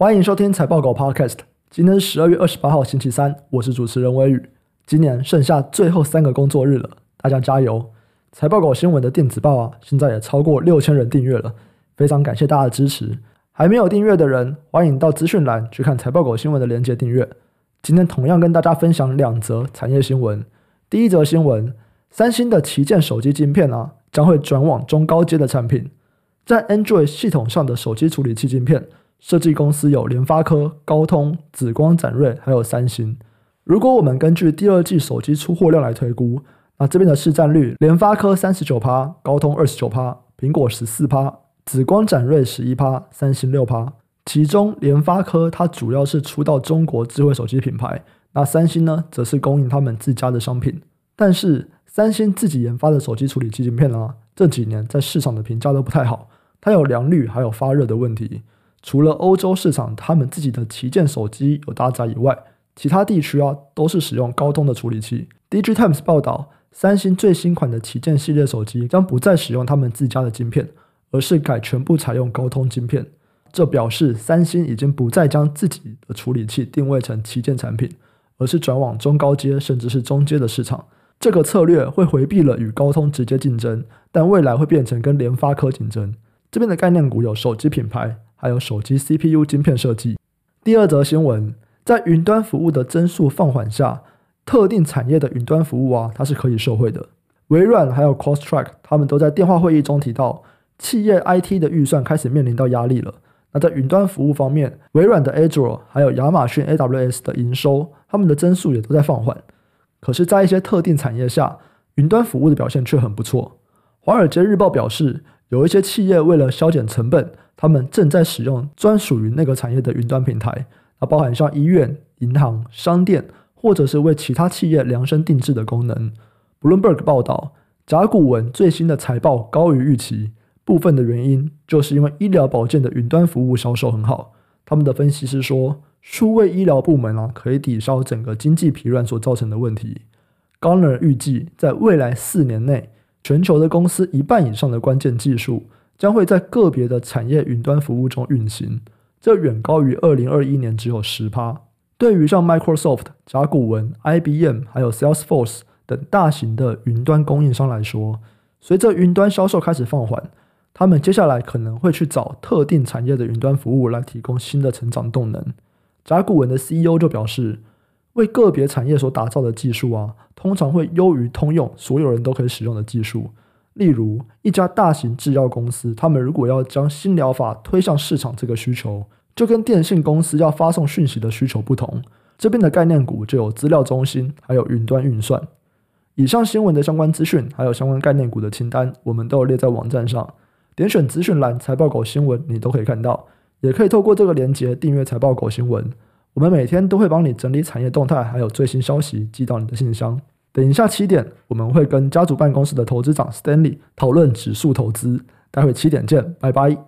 欢迎收听财报狗 Podcast。今天是十二月二十八号，星期三，我是主持人微宇。今年剩下最后三个工作日了，大家加油！财报狗新闻的电子报啊，现在也超过六千人订阅了，非常感谢大家的支持。还没有订阅的人，欢迎到资讯栏去看财报狗新闻的连接订阅。今天同样跟大家分享两则产业新闻。第一则新闻，三星的旗舰手机晶片啊，将会转往中高阶的产品，在 Android 系统上的手机处理器晶片。设计公司有联发科、高通、紫光展锐，还有三星。如果我们根据第二季手机出货量来推估，那这边的市占率，联发科三十九趴，高通二十九趴，苹果十四趴，紫光展锐十一趴，三星六趴。其中联发科它主要是出到中国智慧手机品牌，那三星呢，则是供应他们自家的商品。但是三星自己研发的手机处理器晶片啊，这几年在市场的评价都不太好，它有良率还有发热的问题。除了欧洲市场，他们自己的旗舰手机有搭载以外，其他地区啊都是使用高通的处理器。DigiTimes 报道，三星最新款的旗舰系列手机将不再使用他们自家的晶片，而是改全部采用高通晶片。这表示三星已经不再将自己的处理器定位成旗舰产品，而是转往中高阶甚至是中阶的市场。这个策略会回避了与高通直接竞争，但未来会变成跟联发科竞争。这边的概念股有手机品牌。还有手机 CPU 晶片设计。第二则新闻，在云端服务的增速放缓下，特定产业的云端服务啊，它是可以受惠的。微软还有 Crosstrack 他们都在电话会议中提到，企业 IT 的预算开始面临到压力了。那在云端服务方面，微软的 Azure 还有亚马逊 AWS 的营收，他们的增速也都在放缓。可是，在一些特定产业下，云端服务的表现却很不错。华尔街日报表示，有一些企业为了削减成本，他们正在使用专属于那个产业的云端平台，那包含像医院、银行、商店，或者是为其他企业量身定制的功能。Bloomberg 报道，甲骨文最新的财报高于预期，部分的原因就是因为医疗保健的云端服务销售很好。他们的分析师说，数位医疗部门啊，可以抵消整个经济疲软所造成的问题。Garner 预计在未来四年内。全球的公司一半以上的关键技术将会在个别的产业云端服务中运行，这远高于二零二一年只有十趴。对于像 Microsoft、甲骨文、IBM 还有 Salesforce 等大型的云端供应商来说，随着云端销售开始放缓，他们接下来可能会去找特定产业的云端服务来提供新的成长动能。甲骨文的 CEO 就表示。为个别产业所打造的技术啊，通常会优于通用所有人都可以使用的技术。例如，一家大型制药公司，他们如果要将新疗法推向市场，这个需求就跟电信公司要发送讯息的需求不同。这边的概念股就有资料中心，还有云端运算。以上新闻的相关资讯，还有相关概念股的清单，我们都有列在网站上。点选资讯栏“财报狗新闻”，你都可以看到。也可以透过这个链接订阅“财报狗新闻”。我们每天都会帮你整理产业动态，还有最新消息寄到你的信箱。等一下七点，我们会跟家族办公室的投资长 Stanley 讨论指数投资。待会七点见，拜拜。